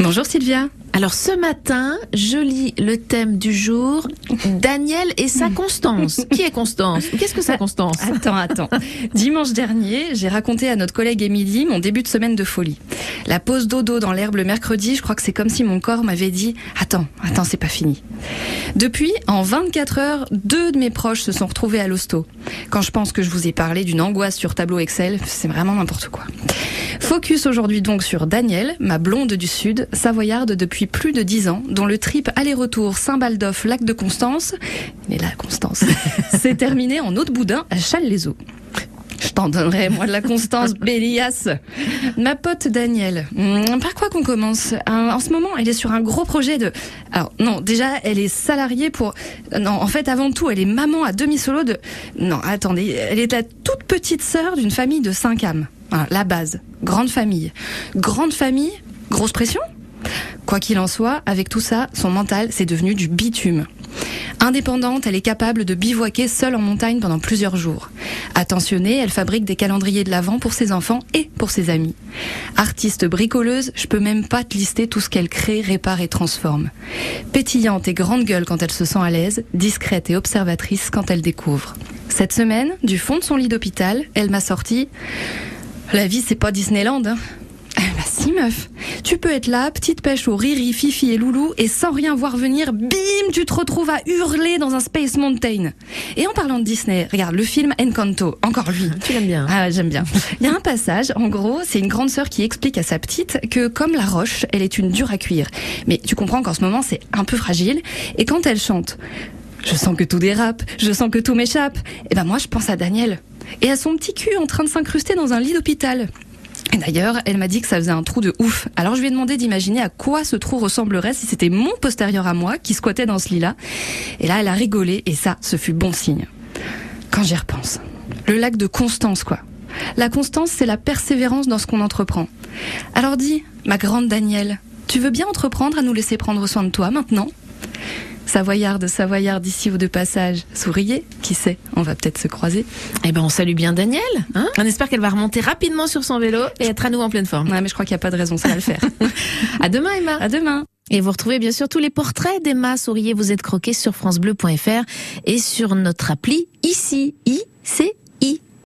Bonjour Sylvia. Alors ce matin, je lis le thème du jour, Daniel et sa Constance. Qui est Constance Qu'est-ce que c'est Constance Attends, attends. Dimanche dernier, j'ai raconté à notre collègue Émilie mon début de semaine de folie. La pause dodo dans l'herbe le mercredi, je crois que c'est comme si mon corps m'avait dit Attends, attends, c'est pas fini. Depuis, en 24 heures, deux de mes proches se sont retrouvés à l'hosto. Quand je pense que je vous ai parlé d'une angoisse sur tableau Excel, c'est vraiment n'importe quoi. Focus aujourd'hui donc sur Daniel, ma blonde du Sud, savoyarde depuis plus de 10 ans, dont le trip aller-retour Saint-Baldoff, lac de Constance, mais là, Constance, s'est terminé en eau de boudin à Châles-les-Eaux. Je t'en donnerai, moi, de la Constance Bélias. Ma pote Danielle, hmm, par quoi qu'on commence? En ce moment, elle est sur un gros projet de... Alors, non, déjà, elle est salariée pour... Non, en fait, avant tout, elle est maman à demi-solo de... Non, attendez, elle est la toute petite sœur d'une famille de cinq âmes. Voilà, la base. Grande famille. Grande famille, grosse pression? Quoi qu'il en soit, avec tout ça, son mental, c'est devenu du bitume. Indépendante, elle est capable de bivouaquer seule en montagne pendant plusieurs jours. Attentionnée, elle fabrique des calendriers de l'Avent pour ses enfants et pour ses amis. Artiste bricoleuse, je peux même pas te lister tout ce qu'elle crée, répare et transforme. Pétillante et grande gueule quand elle se sent à l'aise, discrète et observatrice quand elle découvre. Cette semaine, du fond de son lit d'hôpital, elle m'a sorti La vie, c'est pas Disneyland, hein. Eh meuf, tu peux être là, petite pêche au riri, fifi et loulou, et sans rien voir venir, bim, tu te retrouves à hurler dans un Space Mountain. Et en parlant de Disney, regarde le film Encanto, encore lui. Tu l'aimes bien Ah j'aime bien. Il y a un passage, en gros, c'est une grande sœur qui explique à sa petite que comme la roche, elle est une dure à cuire. Mais tu comprends qu'en ce moment c'est un peu fragile, et quand elle chante, je sens que tout dérape, je sens que tout m'échappe, et ben moi je pense à Daniel. Et à son petit cul en train de s'incruster dans un lit d'hôpital. D'ailleurs, elle m'a dit que ça faisait un trou de ouf. Alors je lui ai demandé d'imaginer à quoi ce trou ressemblerait si c'était mon postérieur à moi qui squattait dans ce lit-là. Et là, elle a rigolé et ça, ce fut bon signe. Quand j'y repense. Le lac de Constance, quoi. La constance, c'est la persévérance dans ce qu'on entreprend. Alors dis, ma grande Danielle, tu veux bien entreprendre à nous laisser prendre soin de toi maintenant? Savoyarde, Savoyarde ici ou de passage, souriez, qui sait, on va peut-être se croiser. Eh ben on salue bien Daniel. Hein on espère qu'elle va remonter rapidement sur son vélo et être à nouveau en pleine forme. Ouais, mais je crois qu'il n'y a pas de raison, ça va le faire. à demain Emma. À demain. Et vous retrouvez bien sûr tous les portraits d'Emma Souriez, vous êtes croqués sur francebleu.fr et sur notre appli ici, I, C,